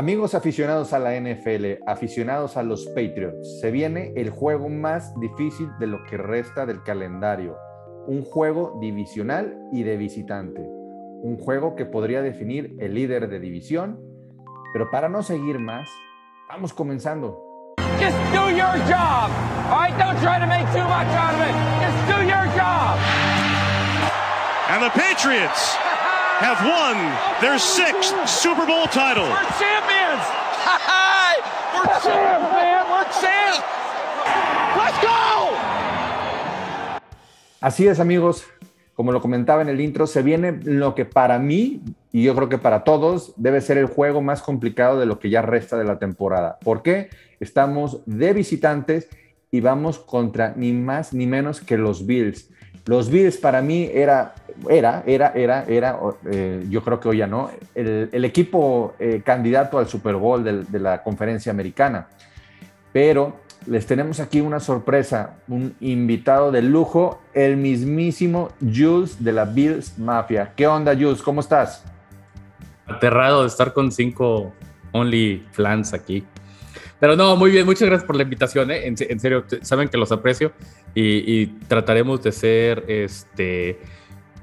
Amigos aficionados a la NFL, aficionados a los Patriots, se viene el juego más difícil de lo que resta del calendario. Un juego divisional y de visitante. Un juego que podría definir el líder de división. Pero para no seguir más, vamos comenzando. Just do your job. All right, don't try to make too much out of it. Just do your job. And the Patriots have won their sixth Super Bowl title. We're champions. We're champs, man. We're champs. Let's go. Así es, amigos. Como lo comentaba en el intro, se viene lo que para mí, y yo creo que para todos, debe ser el juego más complicado de lo que ya resta de la temporada. ¿Por qué? Estamos de visitantes y vamos contra ni más ni menos que los Bills. Los Bills para mí era, era, era, era, era, eh, yo creo que hoy ya no, el, el equipo eh, candidato al Super Bowl de, de la conferencia americana. Pero les tenemos aquí una sorpresa, un invitado de lujo, el mismísimo Jules de la Bills Mafia. ¿Qué onda, Jules? ¿Cómo estás? Aterrado de estar con cinco Only Flans aquí. Pero no, muy bien, muchas gracias por la invitación, ¿eh? en, en, serio, saben que los aprecio y, y trataremos de ser este,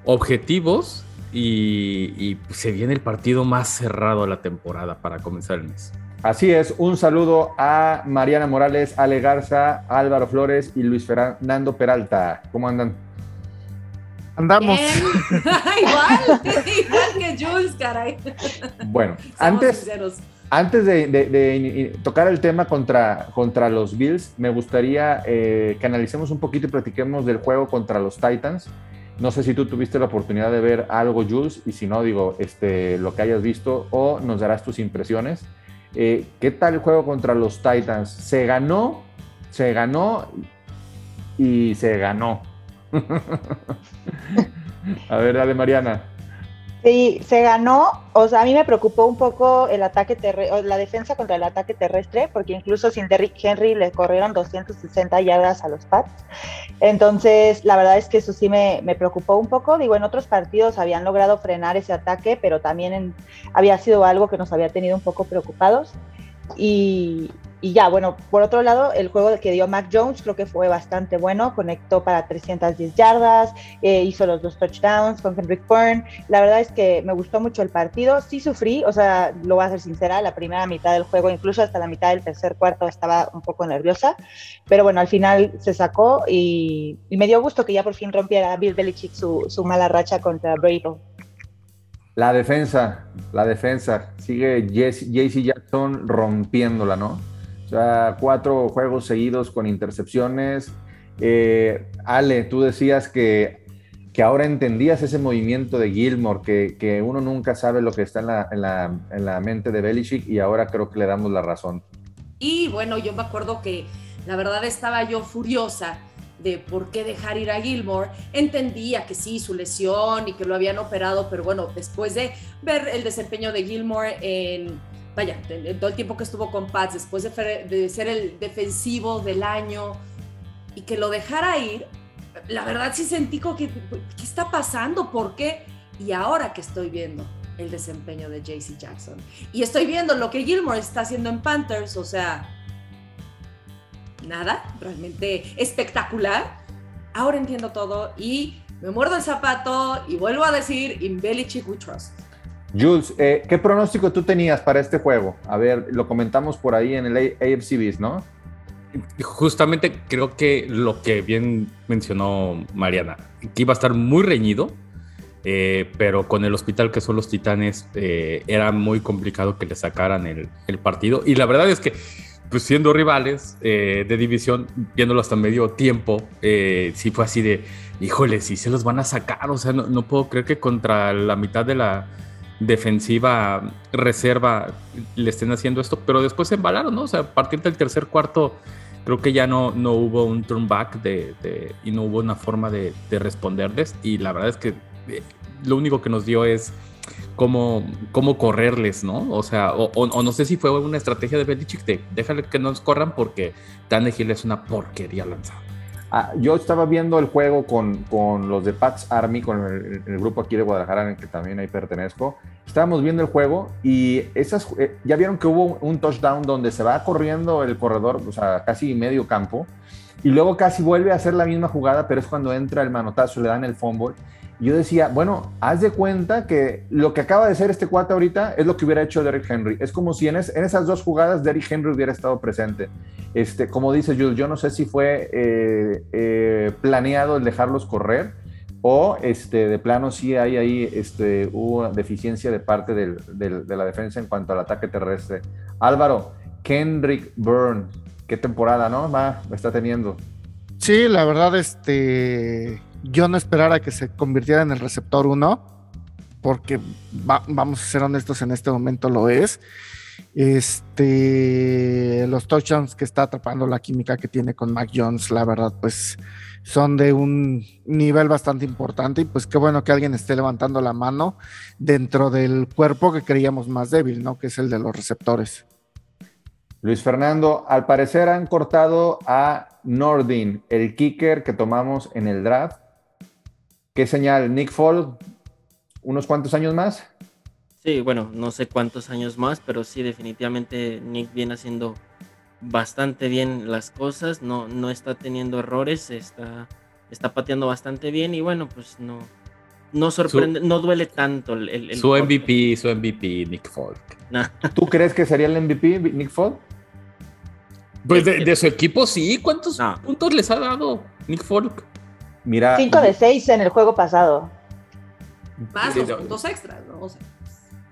objetivos y, y, se viene el partido más cerrado de la temporada para comenzar el mes. Así es, un saludo a Mariana Morales, Ale Garza, Álvaro Flores y Luis Fernando Peralta. ¿Cómo andan? Andamos. igual, igual que Jules, caray. Bueno, antes, sinceros. antes de, de, de, tocar el tema contra, contra los Bills, me gustaría eh, que analicemos un poquito y platiquemos del juego contra los Titans. No sé si tú tuviste la oportunidad de ver algo, Jules, y si no, digo, este, lo que hayas visto o nos darás tus impresiones. Eh, ¿Qué tal el juego contra los Titans? Se ganó, se ganó y se ganó. A ver, dale, Mariana. Sí, se ganó. O sea, a mí me preocupó un poco el ataque terrestre, la defensa contra el ataque terrestre, porque incluso sin Derrick Henry le corrieron 260 yardas a los Pats. Entonces, la verdad es que eso sí me, me preocupó un poco. Digo, en otros partidos habían logrado frenar ese ataque, pero también en, había sido algo que nos había tenido un poco preocupados. Y, y ya, bueno, por otro lado, el juego que dio Mac Jones creo que fue bastante bueno, conectó para 310 yardas, eh, hizo los dos touchdowns con Kendrick Byrne. La verdad es que me gustó mucho el partido, sí sufrí, o sea, lo voy a ser sincera, la primera mitad del juego, incluso hasta la mitad del tercer cuarto estaba un poco nerviosa, pero bueno, al final se sacó y, me dio gusto que ya por fin rompiera Bill Belichick su, mala racha contra Brady. La defensa, la defensa, sigue JC Jackson rompiéndola, ¿no? O sea, cuatro juegos seguidos con intercepciones. Eh, Ale, tú decías que, que, ahora entendías ese movimiento de Gilmore, que, que uno nunca sabe lo que está en la, en, la, en la, mente de Belichick y ahora creo que le damos la razón. Y bueno, yo me acuerdo que la verdad estaba yo furiosa de por qué dejar ir a Gilmore. Entendía que sí, su lesión y que lo habían operado, pero bueno, después de ver el desempeño de Gilmore en vaya, en todo el tiempo que estuvo con Pats, después de, ser el defensivo del año y que lo dejara ir, la verdad sí sentí que, ¿qué está pasando? ¿Por qué? Y ahora que estoy viendo el desempeño de JC Jackson y estoy viendo lo que Gilmore está haciendo en Panthers, o sea, nada, realmente espectacular. Ahora entiendo todo y me muerdo el zapato y vuelvo a decir, in Belichick we trust. Jules, eh, ¿qué pronóstico tú tenías para este juego? A ver, lo comentamos por ahí en el AFC Beast, ¿no? Justamente creo que lo que bien mencionó Mariana, que iba a estar muy reñido, eh, pero con el hospital que son los Titanes eh, era muy complicado que le sacaran el, partido. Y la verdad es que, pues siendo rivales de división, viéndolo hasta medio tiempo, sí fue así de, híjole, sí se los van a sacar. O sea, no, no puedo creer que contra la mitad de la defensiva reserva le estén haciendo esto, pero después se embalaron, ¿no? O sea, a partir del tercer cuarto creo que ya no, no hubo un turn back y no hubo una forma de, de, responderles y la verdad es que eh, lo único que nos dio es cómo, cómo correrles, ¿no? O sea, o, no sé si fue una estrategia de Belichick de déjale que nos corran porque Tannehill es una porquería lanzada. Ah, yo estaba viendo el juego con, con los de Pats Army, con el, grupo aquí de Guadalajara, en el que también ahí pertenezco. Estábamos viendo el juego y esas, eh, ya vieron que hubo un touchdown donde se va corriendo el corredor, o sea, casi medio campo, y luego casi vuelve a hacer la misma jugada, pero es cuando entra el manotazo, le dan el fumble yo decía, bueno, haz de cuenta que lo que acaba de ser este cuate ahorita es lo que hubiera hecho Derrick Henry. Es como si en, esas dos jugadas Derrick Henry hubiera estado presente. Este, como dice Jules, yo no sé si fue eh, eh, planeado el dejarlos correr o este, de plano sí hay ahí este, hubo deficiencia de parte de la defensa en cuanto al ataque terrestre. Álvaro, Kendrick Byrne, qué temporada, ¿no? Va, está teniendo. Sí, la verdad, este yo no esperara que se convirtiera en el receptor 1, porque vamos a ser honestos, en este momento lo es. Este, los touchdowns que está atrapando la química que tiene con Mac Jones, la verdad, pues son de un nivel bastante importante y pues qué bueno que alguien esté levantando la mano dentro del cuerpo que creíamos más débil, ¿no? Que es el de los receptores. Luis Fernando, al parecer han cortado a Nordin, el kicker que tomamos en el draft. ¿Qué señal? Nick Fall, unos cuantos años más. Sí, bueno, no sé cuántos años más, pero sí, definitivamente Nick viene haciendo bastante bien las cosas, no, no está teniendo errores, está, está pateando bastante bien y bueno, pues no, no sorprende, no duele tanto el, su MVP, su MVP, Nick Folk. ¿Tú crees que sería el MVP, Nick Folk? Pues de, su equipo sí, ¿cuántos puntos les ha dado Nick Folk? Mira. 5 de 6 en el juego pasado. Más los puntos extras, ¿no? O sea,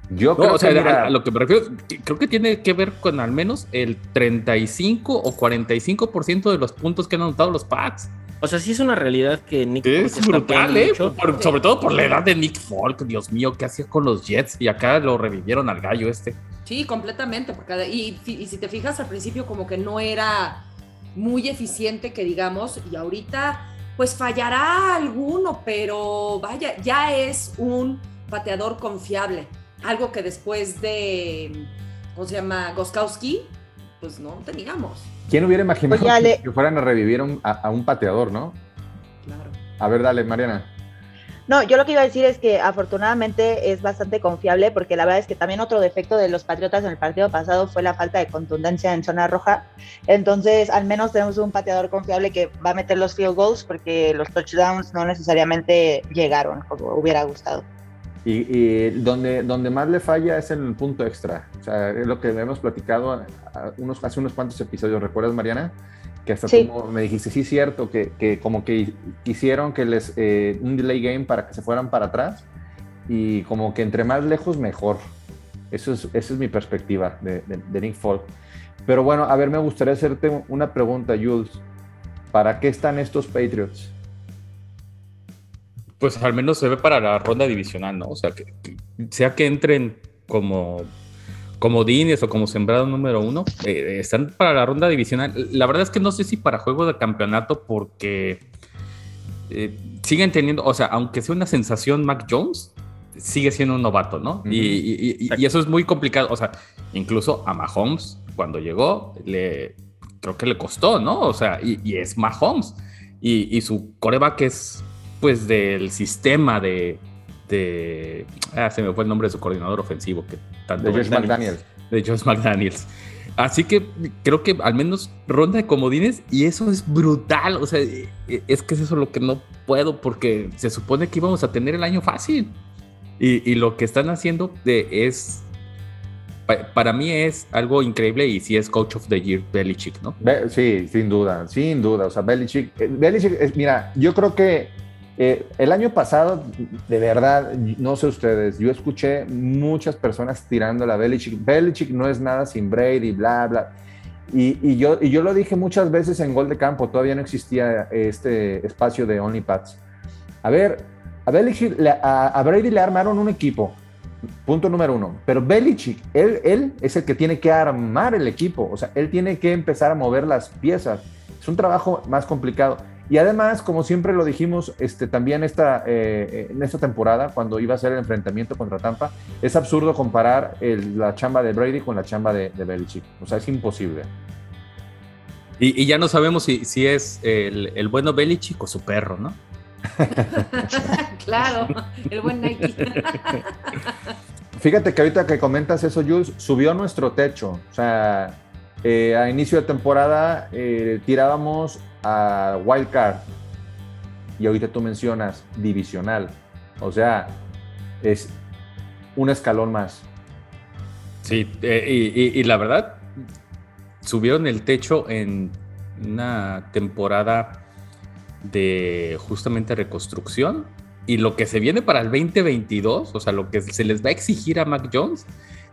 yo creo o sea, que a, lo que me refiero, creo que tiene que ver con al menos el 35 o 45% de los puntos que han anotado los Pats. O sea, sí es una realidad que Nick Es brutal, ¿eh? sobre todo por la edad de Nick Folk. Dios mío, ¿qué hacía con los Jets? Y acá lo revivieron al gallo este. Sí, completamente. Porque, y, y si te fijas, al principio como que no era muy eficiente, que digamos, y ahorita pues fallará alguno, pero vaya, ya es un pateador confiable. Algo que después de, ¿cómo se llama? Goskowski, pues no teníamos. ¿Quién hubiera imaginado que, fueran a revivir a, un pateador, no? Claro. A ver, dale, Mariana. No, yo lo que iba a decir es que afortunadamente es bastante confiable porque la verdad es que también otro defecto de los Patriotas en el partido pasado fue la falta de contundencia en zona roja. Entonces, al menos tenemos un pateador confiable que va a meter los field goals porque los touchdowns no necesariamente llegaron como hubiera gustado. Y, donde, donde más le falla es en el punto extra. O sea, es lo que hemos platicado unos, hace unos cuantos episodios. ¿Recuerdas, Mariana? Que hasta tú me dijiste, sí, cierto, que, que como que hicieron que les eh, un delay game para que se fueran para atrás y como que entre más lejos mejor. Eso es, esa es mi perspectiva de, de, Nick Folk. Pero bueno, a ver, me gustaría hacerte una pregunta, Jules. ¿Para qué están estos Patriots? Pues al menos se ve para la ronda divisional, ¿no? O sea, que sea que entren como como Dines o como sembrado número uno, eh, están para la ronda divisional. La verdad es que no sé si para juego de campeonato porque eh, siguen teniendo, o sea, aunque sea una sensación Mac Jones, sigue siendo un novato, ¿no? y, eso es muy complicado. O sea, incluso a Mahomes, cuando llegó, le, creo que le costó, ¿no? O sea, y, es Mahomes. Y, su coreback es, pues, del sistema de, de. Ah, se me fue el nombre de su coordinador ofensivo. Que tanto de Josh McDaniels. De Josh McDaniels. Así que creo que al menos ronda de comodines y eso es brutal. O sea, e, es que es eso lo que no puedo porque se supone que íbamos a tener el año fácil. Y, lo que están haciendo de, es. para mí es algo increíble y si es Coach of the Year Belichick, ¿no? Sí, sin duda, sin duda. O sea, Belichick, eh, Belichick mira, yo creo que eh, el año pasado, de verdad, no sé ustedes, yo escuché muchas personas tirando la Belichick. Belichick no es nada sin Brady, bla, bla. Y, yo, y yo lo dije muchas veces en Gol de Campo, todavía no existía este espacio de OnlyPads. A ver, a, Belichick, a, Brady le armaron un equipo, punto número uno. Pero Belichick, él, él es el que tiene que armar el equipo, o sea, él tiene que empezar a mover las piezas. Es un trabajo más complicado. Y además, como siempre lo dijimos este, también esta, eh, en esta temporada, cuando iba a ser el enfrentamiento contra Tampa, es absurdo comparar la chamba de Brady con la chamba de, de Belichick. O sea, es imposible. Y, y ya no sabemos si, si es el, el bueno Belichick o su perro, ¿no? claro, el buen Nike. Fíjate que ahorita que comentas eso, Jules, subió nuestro techo. O sea, eh, a inicio de temporada eh, tirábamos a Wild Card. Y ahorita tú mencionas divisional. O sea, es un escalón más. Sí, eh, y, la verdad, subieron el techo en una temporada de justamente reconstrucción. Y lo que se viene para el 2022, o sea, lo que se les va a exigir a Mac Jones,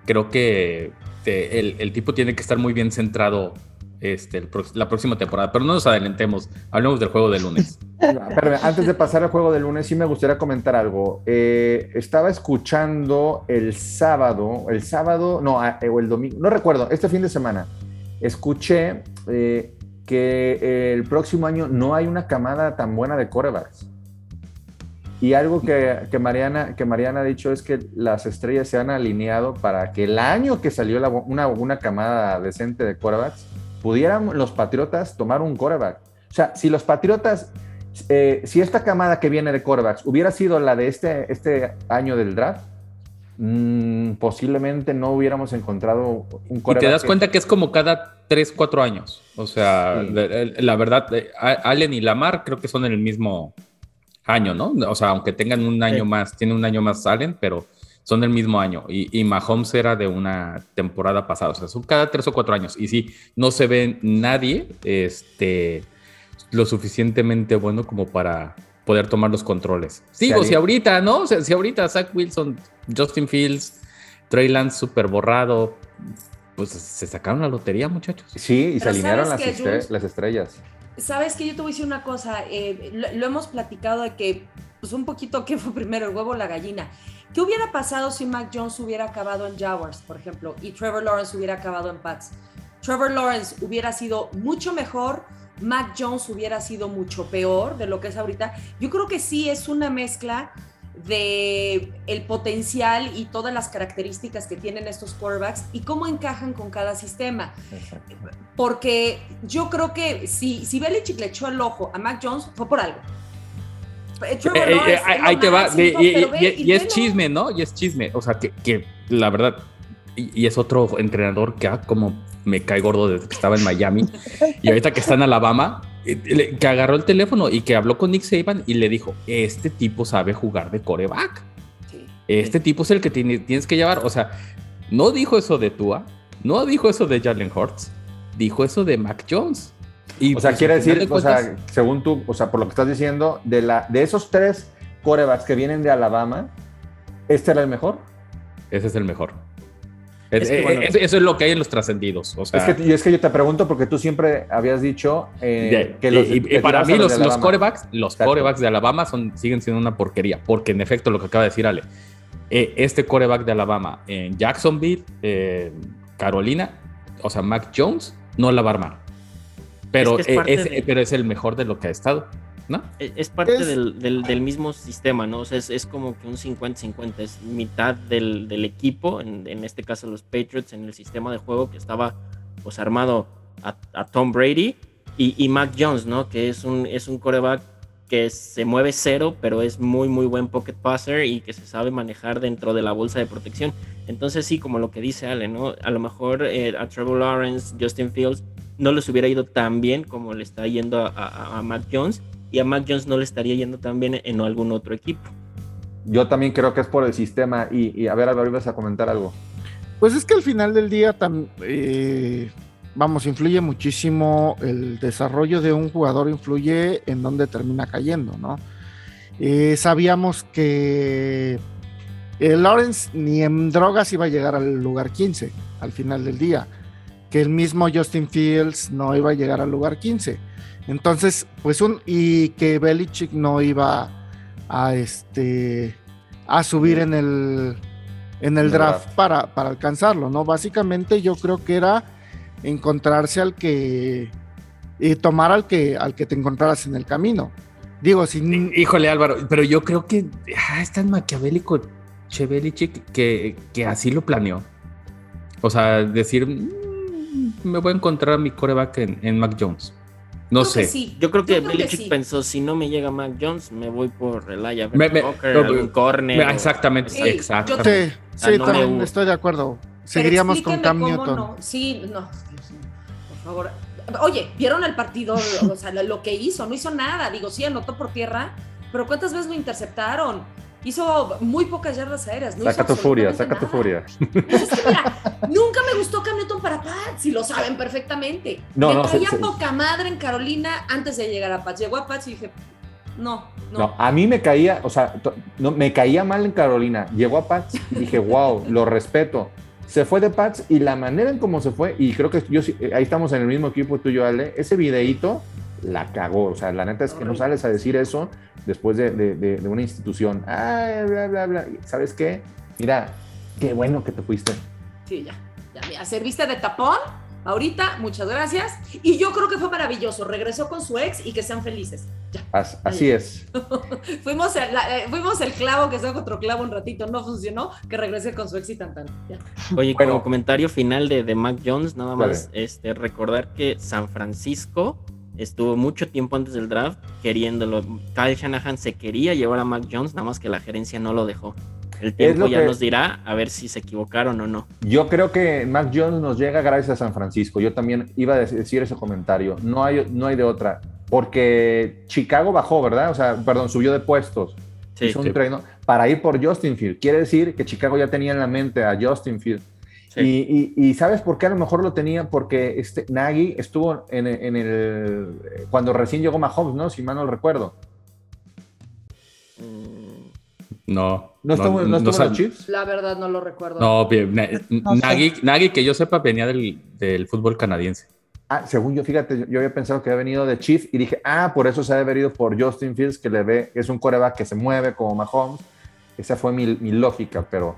creo que eh, el tipo tiene que estar muy bien centrado este, el la próxima temporada. Pero no nos adelantemos, hablemos del juego de lunes. Antes de pasar al juego del lunes, sí me gustaría comentar algo. Eh, estaba escuchando el sábado, el sábado, no, ah, eh, o el domingo, no recuerdo, este fin de semana, escuché eh, que eh, el próximo año no hay una camada tan buena de corebacks. Y algo que, que Mariana, que Mariana ha dicho es que las estrellas se han alineado para que el año que salió una, una camada decente de corebacks, pudieran los Patriotas tomar un coreback. O sea, si los Patriotas, eh, si esta camada que viene de corebacks hubiera sido la de este, este año del draft, mm, posiblemente no hubiéramos encontrado un Y coreback. te das que- cuenta que es como cada 3, 4 años. O sea, Sí. la, la verdad, eh, Allen y Lamar creo que son en el mismo año, ¿no? O sea, aunque tengan un año Sí. más, tiene un año más Allen, pero son del mismo año. Y, y Mahomes era de una temporada pasada. O sea, son cada 3 o 4 años. Y sí, no se ve nadie este, lo suficientemente bueno como para poder tomar los controles. Digo, haría- si ahorita, ¿no? O sea, si ahorita Zach Wilson, Justin Fields, Trey Lance súper borrado, pues se sacaron la lotería, muchachos. Sí, y se alinearon las, las estrellas. Sabes que yo te voy a decir una cosa, eh, lo, lo hemos platicado de que, pues un poquito, ¿qué fue primero, el huevo o la gallina? ¿Qué hubiera pasado si Mac Jones hubiera acabado en Jaguars, por ejemplo, y Trevor Lawrence hubiera acabado en Pats? Trevor Lawrence hubiera sido mucho mejor, Mac Jones hubiera sido mucho peor de lo que es ahorita. Yo creo que sí es una mezcla de el potencial y todas las características que tienen estos quarterbacks y cómo encajan con cada sistema porque yo creo que si, si Belichick le echó el ojo a Mac Jones, fue por algo. Eh, Trevor Eh, eh, Lawrence eh, ahí te va. y, pero y- ve- y- y es chisme, ¿no? Y es chisme. O sea, que, que la verdad. Y, es otro entrenador que ah, como me cae gordo desde que estaba en Miami. y ahorita que está en Alabama, eh, que agarró el teléfono y que habló con Nick Saban y le dijo: Este tipo sabe jugar de coreback. Sí. Este tipo es el que tiene- tienes que llevar. O sea, no dijo eso de Tua, no dijo eso de Jalen Hurts, dijo eso de Mac Jones. Y O sea, pues, quiere decir, de o sea, según tú, o sea, por lo que estás diciendo, de, la, de esos tres corebacks que vienen de Alabama, ¿este era el mejor? ese es el mejor. Es- Es que, eh, bueno, es- eso es lo que hay en los trascendidos. O sea, es, que, y es que yo te pregunto porque tú siempre habías dicho eh, de- que los, y, y para mí los, los corebacks, los Exacto. corebacks de Alabama son, siguen siendo una porquería, porque en efecto lo que acaba de decir Ale, eh, este coreback de Alabama en Jacksonville, eh, Carolina, o sea, Mac Jones no la va a armar. Pero, Es que es eh, parte es, de- pero es el mejor de lo que ha estado, ¿no? Es, es parte Es- del, del- del mismo sistema, ¿no? O sea, es, es como que un 50-50, es mitad del, del equipo, en, en este caso los Patriots, en el sistema de juego que estaba pues armado a, a Tom Brady y, y Mac Jones, ¿no? Que es un, es un coreback que se mueve cero, pero es muy, muy buen pocket passer y que se sabe manejar dentro de la bolsa de protección. Entonces sí, como lo que dice Ale, ¿no? A lo mejor eh, a Trevor Lawrence, Justin Fields, no les hubiera ido tan bien como le está yendo a, a, a Mac Jones y a Mac Jones no le estaría yendo tan bien en algún otro equipo. Yo también creo que es por el sistema. Y, y a ver, Álvaro, ibas a comentar algo. Pues es que al final del día, tam- eh, vamos, influye muchísimo el desarrollo de un jugador, influye en dónde termina cayendo, ¿no? Eh, sabíamos que eh, Lawrence ni en drogas iba a llegar al lugar 15 al final del día, que el mismo Justin Fields no iba a llegar al lugar 15. Entonces, pues un, y que Belichick no iba a este a subir en el en el draft para, para alcanzarlo, ¿no? Básicamente yo creo que era encontrarse al que y tomar al que al que te encontraras en el camino. Digo, sin Híjole, Álvaro, pero yo creo que ah, es tan maquiavélico Chevelichik que, que así lo planeó. O sea, decir, "Mm, me voy a encontrar mi coreback en, en Mac Jones. No Creo sé. que sí. Yo creo que Yo creo que Belichick sí. pensó, si no me llega Mac Jones, me voy por Elijah Me- me- Walker, no, algún corner. me- o- exactamente, Sí, exacto. yo- Sí, sí, Ah, no me también estoy de acuerdo. Seguiríamos con Cam cómo Newton. no. Sí, no, por favor. Oye, ¿vieron el partido? O sea, lo que hizo, no hizo nada. Digo, sí, anotó por tierra, pero ¿cuántas veces lo interceptaron? Hizo muy pocas yardas aéreas. No Saca tu furia, saca tu furia. Es que mira, nunca me gustó Cam Newton para Pats, y lo saben perfectamente. No, me no, caía se- poca madre en Carolina antes de llegar a Pats. Llegó a Pats y dije, no, no. No, a mí me caía, o sea, no, me caía mal en Carolina. Llegó a Pats y dije, wow, lo respeto. Se fue de Pats y la manera en cómo se fue, y creo que yo eh, ahí estamos en el mismo equipo tú y yo, Ale, ese videíto la cagó. O sea, la neta es que no sales a decir eso después de, de- de- de una institución. Ay, bla, bla, bla. ¿Sabes qué? Mira, qué bueno que te fuiste. Sí, ya. Ya, mira, serviste de tapón. Ahorita, muchas gracias. Y yo creo que fue maravilloso. Regresó con su ex y que sean felices. Ya. As- así es. Fuimos el, la- eh, fuimos el clavo que sacó otro clavo un ratito. No funcionó. Que regrese con su ex y tan tan. Ya. Oye, Bueno. como comentario final de, de Mac Jones, nada más este, recordar que San Francisco estuvo mucho tiempo antes del draft queriéndolo. Kyle Shanahan se quería llevar a Mac Jones, nada más que la gerencia no lo dejó. El tiempo ya que- nos dirá a ver si se equivocaron o no. Yo creo que Mac Jones nos llega gracias a San Francisco. Yo también iba a decir ese comentario. No hay, no hay de otra. Porque Chicago bajó, ¿verdad? O sea, perdón, subió de puestos. Sí, Hizo un sí. trade, ¿no? para ir por Justin Field. Quiere decir que Chicago ya tenía en la mente a Justin Field. Sí. Y, y- y ¿sabes por qué a lo mejor lo tenía? Porque este, Nagy estuvo en, en el... Cuando recién llegó Mahomes, ¿no? Si mal no recuerdo. Mm, No. ¿No estuvo, no, estuvo en sab- los Chiefs? La verdad no lo recuerdo. No, bien, na- No. Nagy, Nagy, que yo sepa, venía del, del fútbol canadiense. Ah, según yo, fíjate, yo, había pensado que había venido de Chiefs y dije, ah, por eso se ha de haber ido por Justin Fields, que le ve, es un coreback que se mueve como Mahomes. Esa fue mi, mi lógica, pero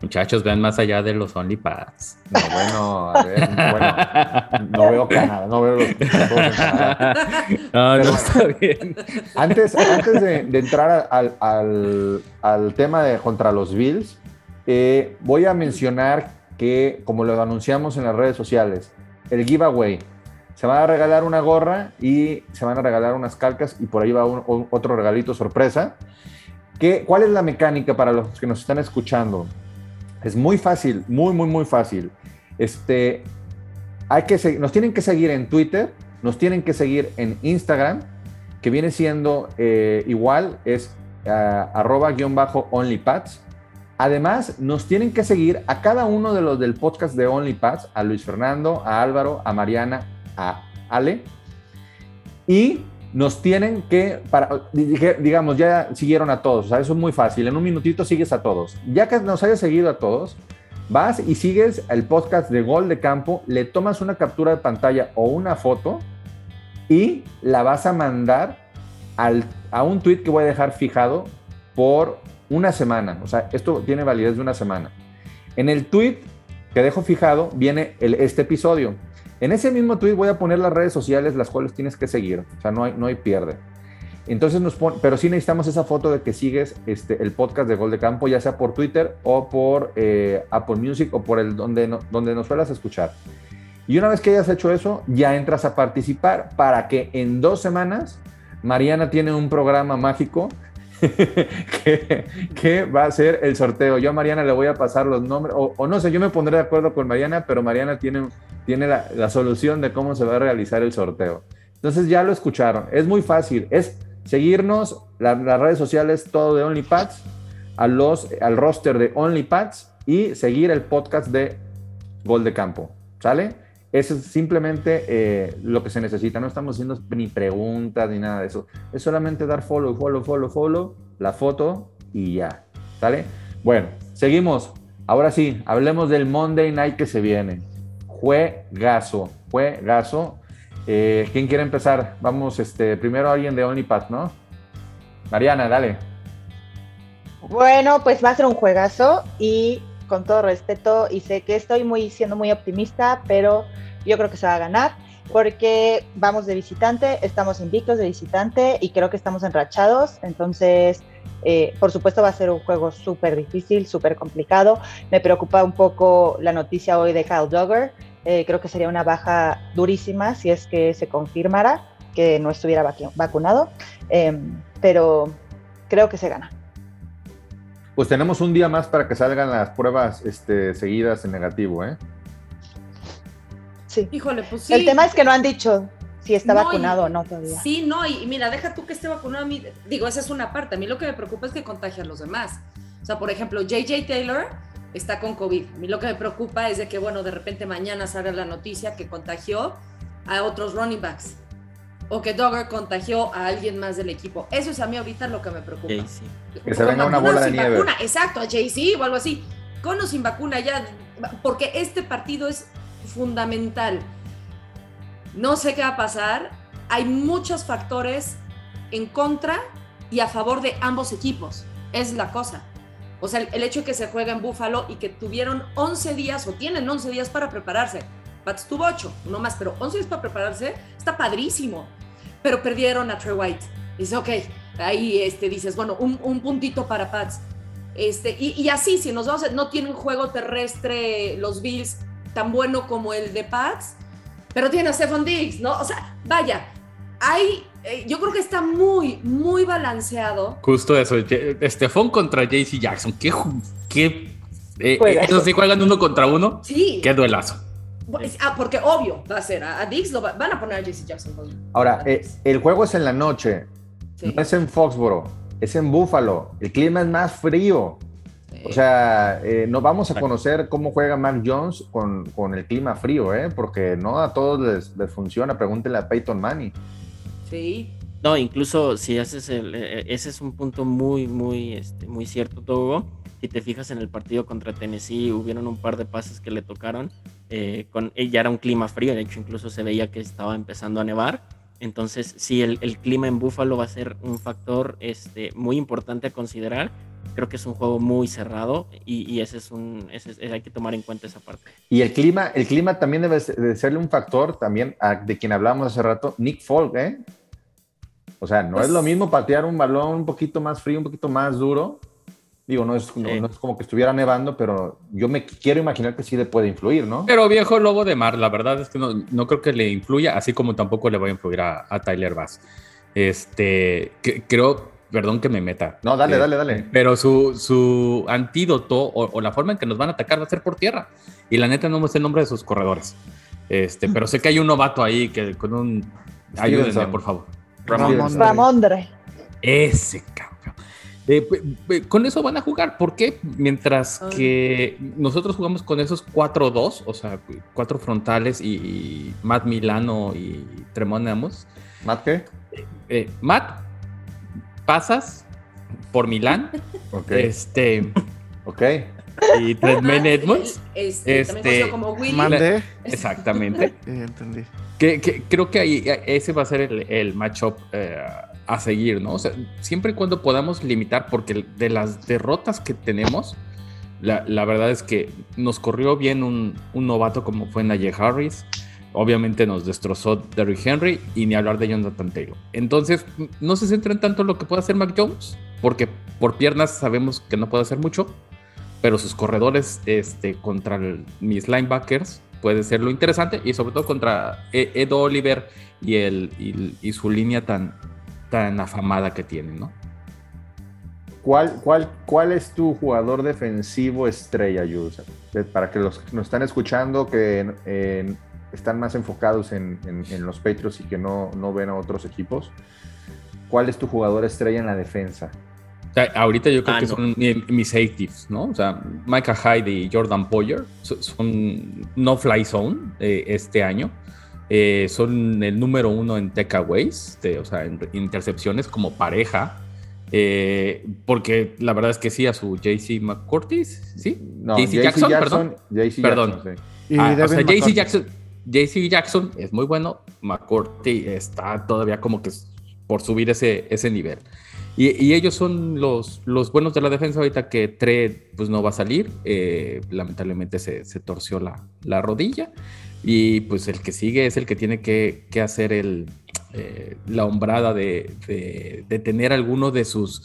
Muchachos, vean más allá de los OnlyPads. no, bueno, a ver, bueno, no veo Canadá, no veo los. No, no está bien. Antes, antes de, de entrar al, al- al tema de contra los Bills, eh, voy a mencionar que, como lo anunciamos en las redes sociales, el giveaway. Se va a regalar una gorra y se van a regalar unas calcas y por ahí va un- un- otro regalito sorpresa. ¿Qué, ¿Cuál es la mecánica para los que nos están escuchando? Es muy fácil, muy, muy, muy fácil. Este, hay que nos tienen que seguir en Twitter, nos tienen que seguir en Instagram, que viene siendo eh, igual, es ah, arroba guion bajo OnlyPads. Además, nos tienen que seguir a cada uno de los del podcast de OnlyPads, a Luis Fernando, a Álvaro, a Mariana, a Ale. Y nos tienen que, para, digamos, ya siguieron a todos, o sea, eso es muy fácil, en un minutito sigues a todos. Ya que nos hayas seguido a todos, vas y sigues el podcast de Gol de Campo, le tomas una captura de pantalla o una foto y la vas a mandar al- a un tweet que voy a dejar fijado por una semana. O sea, esto tiene validez de una semana. En el tweet que dejo fijado viene el- este episodio. En ese mismo tweet voy a poner las redes sociales las cuales tienes que seguir. O sea, no hay, no hay pierde. Entonces nos pon- pero sí necesitamos esa foto de que sigues este, el podcast de Gol de Campo, ya sea por Twitter o por eh, Apple Music o por el donde, no- donde nos suelas escuchar. Y una vez que hayas hecho eso, ya entras a participar para que en dos semanas Mariana tiene un programa mágico que, va a ser el sorteo. Yo a Mariana le voy a pasar los nombres, o, o no sé, yo me pondré de acuerdo con Mariana, pero Mariana tiene, tiene la, la solución de cómo se va a realizar el sorteo. Entonces ya lo escucharon. Es muy fácil. Es seguirnos la- las redes sociales, todo de OnlyPads, a los, al roster de OnlyPads y seguir el podcast de Gol de Campo. ¿Sale? Eso es simplemente eh, lo que se necesita. No estamos haciendo ni preguntas ni nada de eso. Es solamente dar follow, follow, follow, follow, la foto y ya. ¿Sale? Bueno, seguimos. Ahora sí, hablemos del Monday Night que se viene. Juegazo, juegazo. Eh, ¿Quién quiere empezar? Vamos, este, primero alguien de OnlyPads, ¿no? Mariana, dale. Bueno, pues va a ser un juegazo y con todo respeto, y sé que estoy muy siendo muy optimista, pero yo creo que se va a ganar porque vamos de visitante, estamos invictos de visitante y creo que estamos enrachados, entonces eh, por supuesto va a ser un juego súper difícil, súper complicado. Me preocupa un poco la noticia hoy de Kyle Duggar, Eh, creo que sería una baja durísima si es que se confirmara que no estuviera vacu- vacunado, Em, pero creo que se gana. Pues tenemos un día más para que salgan las pruebas este, seguidas en negativo, ¿eh? Sí. Híjole, pues sí. El tema es que no han dicho si está No, y- vacunado o no todavía. Sí, no, y, y mira, deja tú que esté vacunado. A mí, digo, esa es una parte. A mí lo que me preocupa es que contagie a los demás. O sea, por ejemplo, JJ Taylor está con COVID. A mí lo que me preocupa es de que, bueno, de repente mañana salga la noticia que contagió a otros running backs. O que Dogger contagió a alguien más del equipo. Eso es a mí ahorita lo que me preocupa. Que se venga una bola de sin nieve. vacuna, exacto, a Jay-Z o algo así. Con o sin vacuna ya, porque este partido es fundamental. No sé qué va a pasar. Hay muchos factores en contra y a favor de ambos equipos. Es la cosa. O sea, el, el hecho de que se juega en Buffalo y que tuvieron 11 días o tienen 11 días para prepararse. Pats tuvo 8, no más, pero 11 días para prepararse está padrísimo. Pero perdieron a Trey White. Dice, ok, ahí este, dices, bueno, un, un puntito para Pats. Este, y, y así, si nos vamos, a- no tienen juego terrestre los Bills tan bueno como el de Pats, pero tienen a Stephon Diggs, ¿no? O sea, vaya, hay, eh, yo creo que está muy, muy balanceado. Justo eso. Estefón contra JC Jackson. Qué. qué eh, sí juegan uno contra uno. Sí, Qué duelazo. Pues, ah, porque obvio va a ser, a, a Diggs lo va- van a poner a JC Jackson. Ahora, eh, el juego es en la noche, Sí, no es en Foxboro, es en Buffalo. El clima es más frío. sí. O sea, eh, no vamos a conocer cómo juega Mac Jones con, con el clima frío, ¿eh? Porque no a todos les, les funciona. Pregúntenle a Peyton Manning. sí. No, incluso si haces el, eh, ese es un punto muy, muy, este, muy cierto, Togo. Si te fijas en el partido contra Tennessee, hubieron un par de pases que le tocaron. eh, con, eh, ya era un clima frío, de hecho incluso se veía que estaba empezando a nevar. Entonces, sí, el, el clima en Buffalo va a ser un factor este, muy importante a considerar. Creo que es un juego muy cerrado y, y ese es un, ese es- hay que tomar en cuenta esa parte. Y el clima, el clima también debe de serle un factor también a- de quien hablamos hace rato, Nick Folk, ¿eh? O sea, no Pues- es lo mismo patear un balón un poquito más frío, un poquito más duro. Digo, no es, no, Sí. no es como que estuviera nevando, pero yo me quiero imaginar que sí le puede influir, ¿no? Pero viejo lobo de mar, la verdad es que no, no creo que le influya, así como tampoco le va a influir a, a Tyler Bass. Este, que- creo, perdón que me meta. No, dale, Eh, dale, dale. Pero su, su antídoto o, o la forma en que nos van a atacar va a ser por tierra. Y la neta no me sé el nombre de sus corredores. Este, pero sé que hay un novato ahí que con un. Ayúdenme, por favor. Ramón. Ramondre. Ese cabrón. Eh, con eso van a jugar. ¿Por qué? Mientras Ay. que nosotros jugamos con esos 4-2, o sea, cuatro frontales y, y Matt Milano y Tremont Amos. ¿Matt qué? Eh, Matt, pasas por Milán. Ok. Este. Ok. Y Tremaine Edmonds. Este, Este, también conocido como Willy. Mande. Exactamente. Eh, entendí. Que, que creo que ahí eh, ese va a ser el, el matchup eh, a seguir, ¿no? O sea, siempre y cuando podamos limitar, porque de las derrotas que tenemos, la, la verdad es que nos corrió bien un, un novato como fue Najee Harris. Obviamente nos destrozó Derrick Henry y ni hablar de Jonathan Taylor. Entonces, no se centren tanto en lo que puede hacer Mac Jones, porque por piernas sabemos que no puede hacer mucho, pero sus corredores este, contra mis linebackers puede ser lo interesante y sobre todo contra E- Ed Oliver y, el, y su línea tan, tan afamada que tienen, ¿no? ¿Cuál, cuál, ¿Cuál es tu jugador defensivo estrella, Yus? Eh, Para que los que nos están escuchando, que eh, están más enfocados en, en- en los Patriots y que no, no ven a otros equipos, ¿cuál es tu jugador estrella en la defensa? O sea, ahorita yo creo Ah, que no. son mi- mis safeties, ¿no? O sea, Micah Hyde y Jordan Poyer so- son no fly zone eh, este año. Eh, son el número uno en takeaways, de- o sea, en intercepciones como pareja. Eh, porque la verdad es que sí, a su JC McCourtis, ¿sí? No, JC Jackson, perdón. JC Perdón. Jackson, sí. Ah, o Devin sea, JC McCourty. Jackson, JC Jackson es muy bueno, McCourty está todavía como que por subir ese, ese nivel. Y, ellos son los, los buenos de la defensa ahorita que Tred pues no va a salir, eh, lamentablemente se, se torció la, la rodilla. Y pues el que sigue es el que tiene que, que hacer el, eh, la hombrada de, de- de tener alguno de sus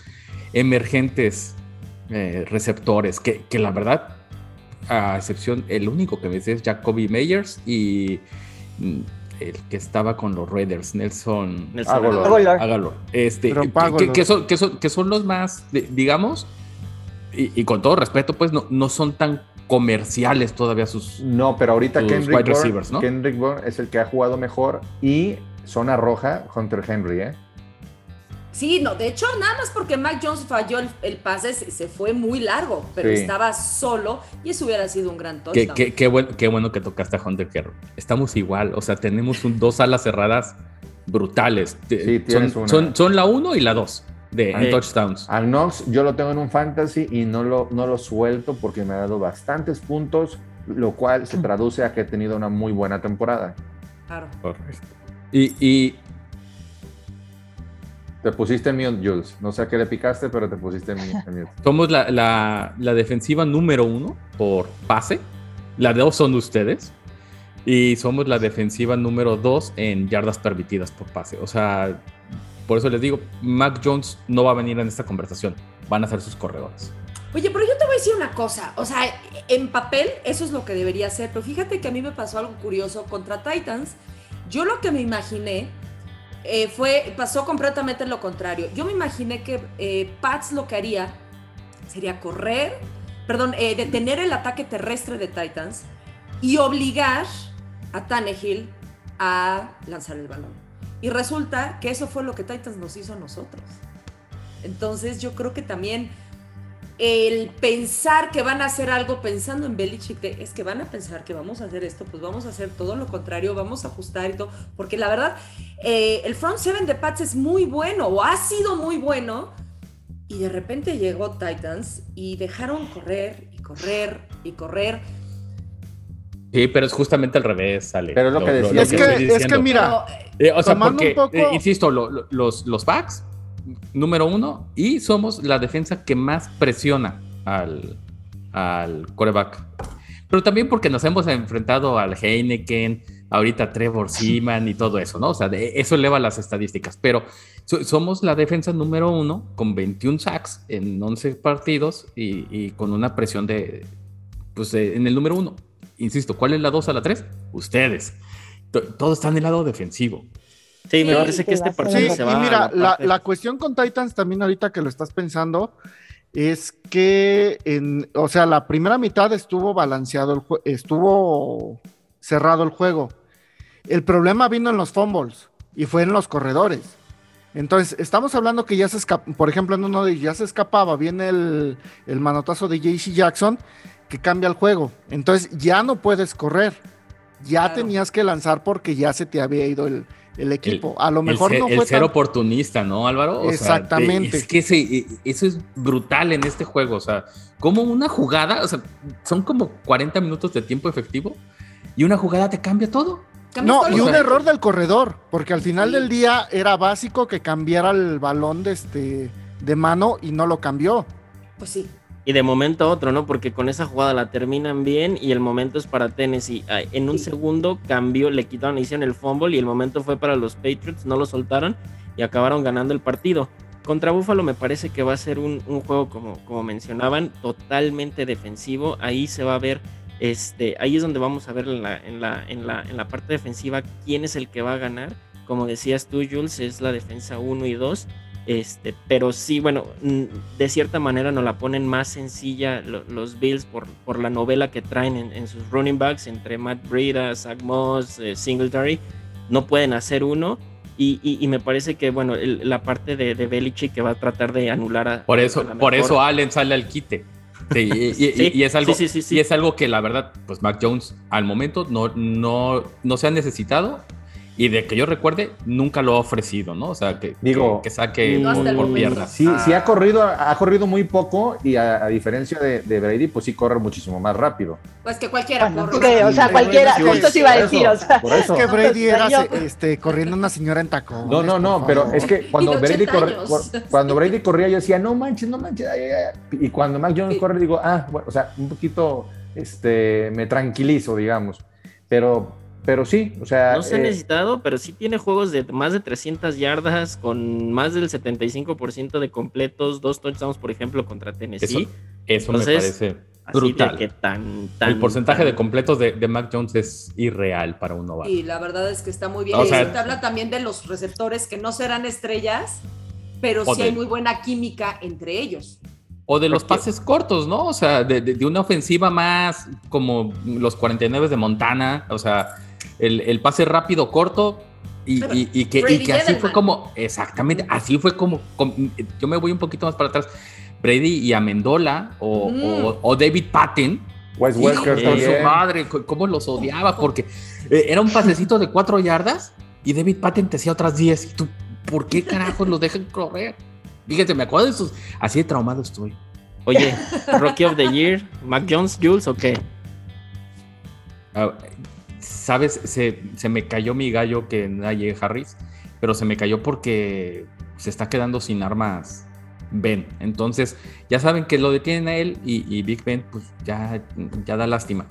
emergentes eh, receptores, que, que la verdad a excepción, el único que me sé es Jacoby Meyers y el que estaba con los Raiders, Nelson, Nelson Aguilar. Aguilar. Aguilar. Este, que- que, son, que, son, que son los más, digamos, y, y con todo respeto, pues no, no son tan comerciales todavía sus... No, pero ahorita Sus Kendrick wide Bourne, receivers, ¿no? Kendrick Bourne es el que ha jugado mejor y zona roja, Hunter Henry, ¿eh? Sí, no, de hecho, nada más porque Mac Jones falló el, el pase, se, se fue muy largo, pero Sí. estaba solo y eso hubiera sido un gran touchdown. qué- qué buen- qué bueno que tocaste a Hunter Kerr. Estamos igual, o sea, tenemos un- dos alas cerradas brutales. Sí, son, una. son, son la uno y la dos de en Sí. touchdowns. A Knox yo lo tengo en un fantasy y no lo, no lo suelto porque me ha dado bastantes puntos, lo cual se traduce a que he tenido una muy buena temporada. Claro. Correcto. Y, y Te pusiste en mute, Jules. No sé a qué le picaste, pero te pusiste en mute. somos la, la- la defensiva número uno por pase. La dos son ustedes. Y somos la defensiva número dos en yardas permitidas por pase. O sea, por eso les digo, Mac Jones no va a venir en esta conversación. Van a ser sus corredores. Oye, pero yo te voy a decir una cosa, o sea, en papel eso es lo que debería ser, pero fíjate que a mí me pasó algo curioso contra Titans. Yo lo que me imaginé eh, fue, pasó completamente lo contrario. Yo me imaginé que eh, Pats lo que haría sería correr, perdón, eh, detener el ataque terrestre de Titans y obligar a Tannehill a lanzar el balón. Y resulta que eso fue lo que Titans nos hizo a nosotros. Entonces yo creo que también el pensar que van a hacer algo pensando en Belichick, de, es que van a pensar que vamos a hacer esto, pues vamos a hacer todo lo contrario, vamos a ajustar y todo, porque la verdad, eh, el front seven de Pats es muy bueno, o ha sido muy bueno, y de repente llegó Titans y dejaron correr y correr y correr. Sí, pero es justamente al revés, Ale. Pero es lo que decía. Es que, es que mira, Pero, eh, o sea, porque, un poco- eh, insisto, lo- lo- los, los backs, número uno, y somos la defensa que más presiona al, al coreback. Pero también porque nos hemos enfrentado al Heineken, ahorita Trevor Seaman y todo eso, ¿no? O sea, de- eso eleva las estadísticas. Pero so- somos la defensa número uno con 21 sacks en 11 partidos y, y con una presión de, pues, de- en el número uno. Insisto, ¿cuál es la dos a la tres? Ustedes. To- Todo está en el lado defensivo. Sí, me parece que te este partido Sí, se y va a mira, la, cuestión con Titans también ahorita que lo estás pensando es que, en, o sea, la primera mitad estuvo balanceado, el estuvo cerrado el juego. El problema vino en los fumbles y fue en los corredores. Entonces, estamos hablando que ya se escapa, por ejemplo, en uno de ellos ya se escapaba, viene el, el manotazo de JC Jackson que cambia el juego. Entonces, ya no puedes correr. Ya Claro. tenías que lanzar porque ya se te había ido el, el equipo. A lo El mejor ser, no el fue ser tan- oportunista, ¿no, Álvaro? O Exactamente. es que ese- eso es brutal en este juego. O sea, como una jugada, o sea, son como 40 minutos de tiempo efectivo y una jugada te cambia todo. No, todo y el un error del corredor, porque al final Sí. del día era básico que cambiara el balón de, este, de mano y no lo cambió. Pues sí. Y de momento a otro, ¿no? Porque con esa jugada la terminan bien y el momento es para Tennessee. En un Sí. segundo cambió, le quitaron, hicieron el fumble y el momento fue para los Patriots, no lo soltaron y acabaron ganando el partido. Contra Buffalo me parece que va a ser un, un juego, como, como mencionaban, totalmente defensivo. Ahí se va a ver, este, ahí es donde vamos a ver en la, en la, en la, en la parte defensiva quién es el que va a ganar. Como decías tú, Jules, es la defensa 1 y 2. Este, pero sí, bueno, de cierta manera nos la ponen más sencilla lo- los Bills por, por la novela que traen en, en sus running backs entre Matt Breida, Zach Moss, eh, Singletary. No pueden hacer uno. Y, y- y me parece que, bueno, el- la parte de, de Belichick que va a tratar de anular a. Por a eso, la por eso Allen sale al quite. Sí, y, y- Sí, y es algo, sí. y es algo que la verdad, pues Mac Jones al momento no, no, no se ha necesitado y de que yo recuerde nunca lo ha ofrecido, ¿no? O sea, que, Digo, que, que saque No hasta por, por piernas. Sí, sí Ah, ha corrido, ha corrido muy poco y a, a diferencia de, de Brady, pues sí corre muchísimo más rápido. Pues que cualquiera Bueno, corre. sí, o sea, cualquiera, sí, justo sí, iba a decir, eso, o sea, por eso. que Brady era este, corriendo una señora en tacones. No, no, no, pero es que cuando Brady, 80 corre- cuando Brady corría yo decía, no manches, no manches. ay, ay, ay". Y cuando Mac Jones Sí. corre digo, ah, bueno, o sea, un poquito este, me tranquilizo, digamos. Pero, pero sí, o sea... No se ha eh, necesitado, pero sí tiene juegos de más de 300 yardas, con más del 75% de completos, dos touchdowns, por ejemplo, contra Tennessee. eso me Entonces, parece. Brutal. que tan, tan, el porcentaje tan- de completos de, de Mac Jones es irreal para un novato. Y la verdad es que está muy bien. O Y sea- eso te habla también de los receptores que no serán estrellas, pero sí de- hay muy buena química entre ellos. O de los pases cortos, ¿no? O sea, de, de- de una ofensiva más como los 49 de Montana. O sea, el, el pase rápido, corto. Y, y- y que, y que así fue como, exactamente, así fue como, como- yo me voy un poquito más para atrás. Brady y Amendola o, Mm. o- o David Patton. Wes Welker Por su madre, cómo los odiaba, porque eh, era un pasecito de cuatro yardas y David Patton te hacía otras 10. Y tú, ¿por qué carajos los dejan correr? Fíjate, me acuerdo de esos, así de traumado estoy. Oye, Rookie of the Year, Mac Jones, Jules, ¿o qué? Ah, Sabes, se, se me cayó mi gallo que Najee Harris, pero se me cayó porque se está quedando sin armas Ben. Entonces, ya saben que lo detienen a él y, y Big Ben, pues ya, ya da lástima.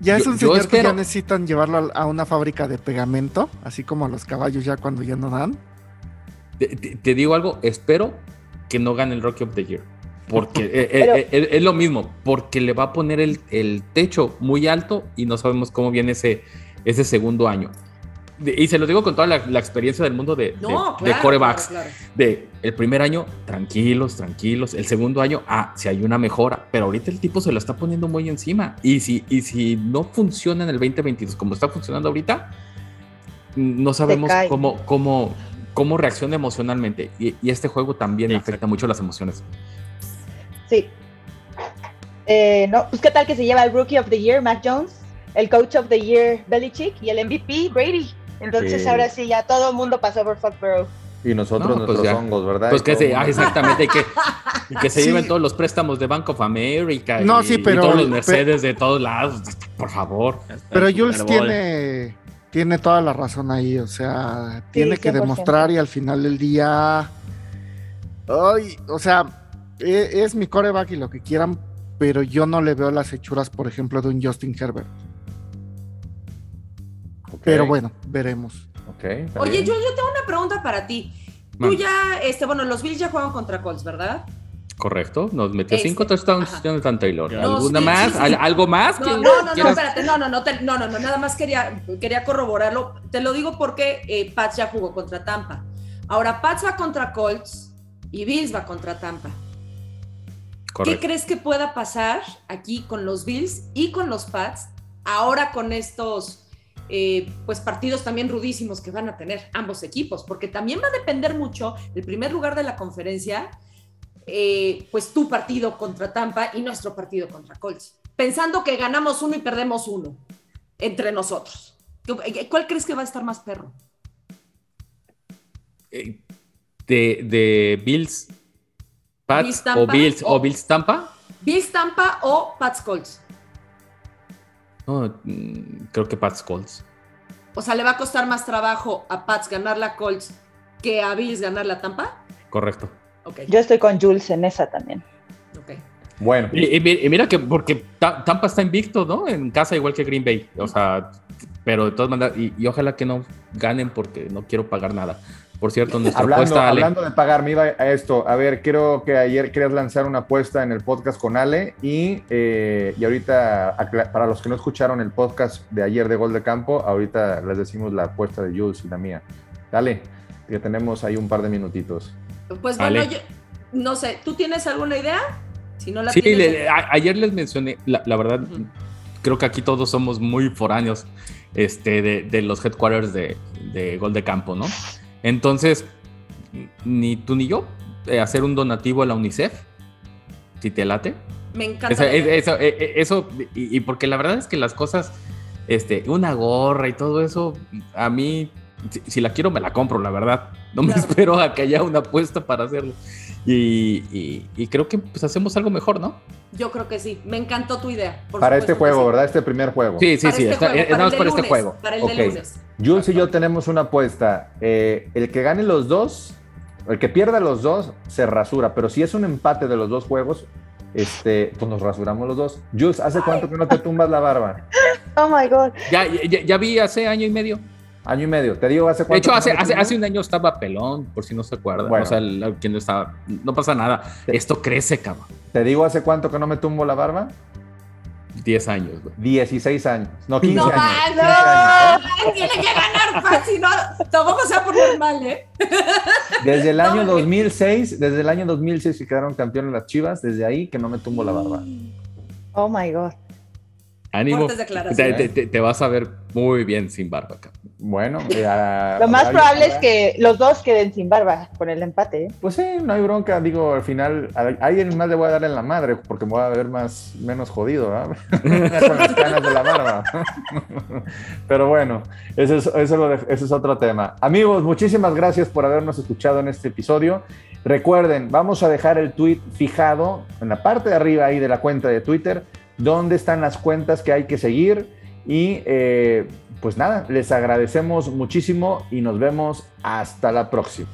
Ya es un señor que ya necesitan llevarlo a, una fábrica de pegamento, así como a los caballos ya cuando ya no dan. Te, te- te digo algo, espero que no gane el Rookie of the Year. Porque eh, eh, Pero- eh, eh, es lo mismo, porque le va a poner el, el techo muy alto y no sabemos cómo viene ese, ese segundo año. De- y se lo digo con toda la, la experiencia del mundo de, de- No, de claro. corebacks. claro, claro. De el primer año, tranquilos, tranquilos. El segundo año, ah, si hay una mejora. Pero ahorita el tipo se lo está poniendo muy encima. Y si, y si no funciona en el 2022 como está funcionando ahorita, no sabemos cómo, cómo, cómo reacciona emocionalmente. Y, y este juego también Exacto. afecta mucho las emociones. Sí. Eh, no, pues qué tal que se lleva el Rookie of the Year, Mac Jones, el Coach of the Year, Belichick, y el MVP, Brady. Entonces Sí. ahora sí, ya todo el mundo pasó por Foxborough. Y nosotros No, pues nuestros ya. hongos, ¿verdad? Pues que se, ah, exactamente, y que, y que se Sí. lleven todos los préstamos de Bank of America No, y, sí, y pero- todos los Mercedes de todos lados. Por favor. Pero Jules tiene, tiene toda la razón ahí, o sea, tiene que 100%. demostrar y al final del día, ay, o sea, e- es, mi coreback y lo que quieran, pero yo no le veo las hechuras, por ejemplo, de un Justin Herbert. Pero bueno, veremos. ok, está Oye, yo, yo tengo una pregunta para ti. Tú ya, este, bueno, los Bills ya juegan contra Colts, ¿verdad? Correcto, nos metió Este, cinco touchdowns ajá. Jonathan Taylor. ¿Alguna sí, más? sí, sí. ¿Al- ¿Algo más? No, que no, no, no, espérate, no, no, no, te- no, no, no, nada más quería, quería corroborarlo. Te lo digo porque eh, Pats ya jugó contra Tampa. Ahora Pats va contra Colts y Bills va contra Tampa. ¿Qué crees que pueda pasar aquí con los Bills y con los Pats ahora con estos eh, pues partidos también rudísimos que van a tener ambos equipos? Porque también va a depender mucho el primer lugar de la conferencia, eh, pues tu partido contra Tampa y nuestro partido contra Colts. Pensando que ganamos uno y perdemos uno entre nosotros. ¿Qué- ¿Cuál crees que va a estar más perro? Eh, De, de Bills, Pats Bills o Tampa, Bills o- o Bills Tampa. ¿Bills Tampa o Pats Colts? No, mm, creo que Pats Colts. O sea, ¿le va a costar más trabajo a Pats ganar la Colts que a Bills ganar la Tampa? Correcto. Ok, Yo estoy con Jules en esa también. ok. Bueno, Y, y mi- y mira que porque Ta- Tampa está invicto, ¿no? En casa igual que Green Bay. O sea, pero de todas maneras, y, y ojalá que no ganen porque no quiero pagar nada. Por cierto, nuestra hablando, apuesta, Ale, hablando de pagar, me iba a esto. A ver, quiero que ayer querías lanzar una apuesta en el podcast con Ale y, eh, y ahorita, para los que no escucharon el podcast de ayer de Gol de Campo, ahorita les decimos la apuesta de Jules y la mía. Dale, que tenemos ahí un par de minutitos. Pues bueno, Ale. yo no sé, ¿tú tienes alguna idea? Si no la Sí, tienes, le- a- ayer les mencioné, la, la verdad, creo que aquí todos somos muy foráneos este, de, de los headquarters de, de Gol de Campo, ¿no? Entonces, ni tú ni yo, eh, hacer un donativo a la UNICEF, si te late. me encanta. Eso, eso, eh, eh, eso, y, y porque la verdad es que las cosas, este, una gorra y todo eso, a mí, si, si la quiero, me la compro, la verdad. No me Claro. espero a que haya una apuesta para hacerlo. Y, y- y creo que pues hacemos algo mejor, ¿no? Yo creo que sí. Me encantó tu idea. por para este juego, sí. ¿verdad? Este primer juego. Sí, sí, Para sí. este está- juego, eh, para el este juego. Para el Ok. de lunes. Jules y yo tenemos una apuesta. Eh, el que gane los dos, el que pierda los dos, se rasura. Pero si es un empate de los dos juegos, este, pues nos rasuramos los dos. Jules, ¿hace cuánto que no te tumbas la barba? Oh my God. Ya, ya, ya vi hace año y medio. Año y medio. Te digo, ¿hace De cuánto? hecho, que no hace, hace, hace un año estaba pelón, por si no se acuerdan. Bueno. O sea, el- quien no estaba. No pasa nada. Esto crece, cabrón. Te digo, ¿hace cuánto que no me tumbo la barba? 10 años, güey. 16 años. No, 15 No años. 15 años, ¿eh? tiene que ganar Patsy, no, tampoco sea por normal, ¿eh? Desde el año No, 2006, desde el año 2006 que quedaron campeones las Chivas, desde ahí que no me tumbo la barba. Oh my God. Ánimo. Te, declaraciones. te- te- te vas a ver muy bien sin barba. Bueno, ya- Lo más probable es que los dos queden sin barba con el empate. ¿eh? Pues sí, no hay bronca. Digo, al final, a alguien más le voy a dar en la madre porque me voy a ver más, menos jodido, ¿verdad? Con las canas de la barba. Pero bueno, eso es, eso, lo de- ese es otro tema. Amigos, muchísimas gracias por habernos escuchado en este episodio. Recuerden, vamos a dejar el tweet fijado en la parte de arriba ahí de la cuenta de Twitter, donde están las cuentas que hay que seguir. Y eh, pues nada, les agradecemos muchísimo y nos vemos hasta la próxima.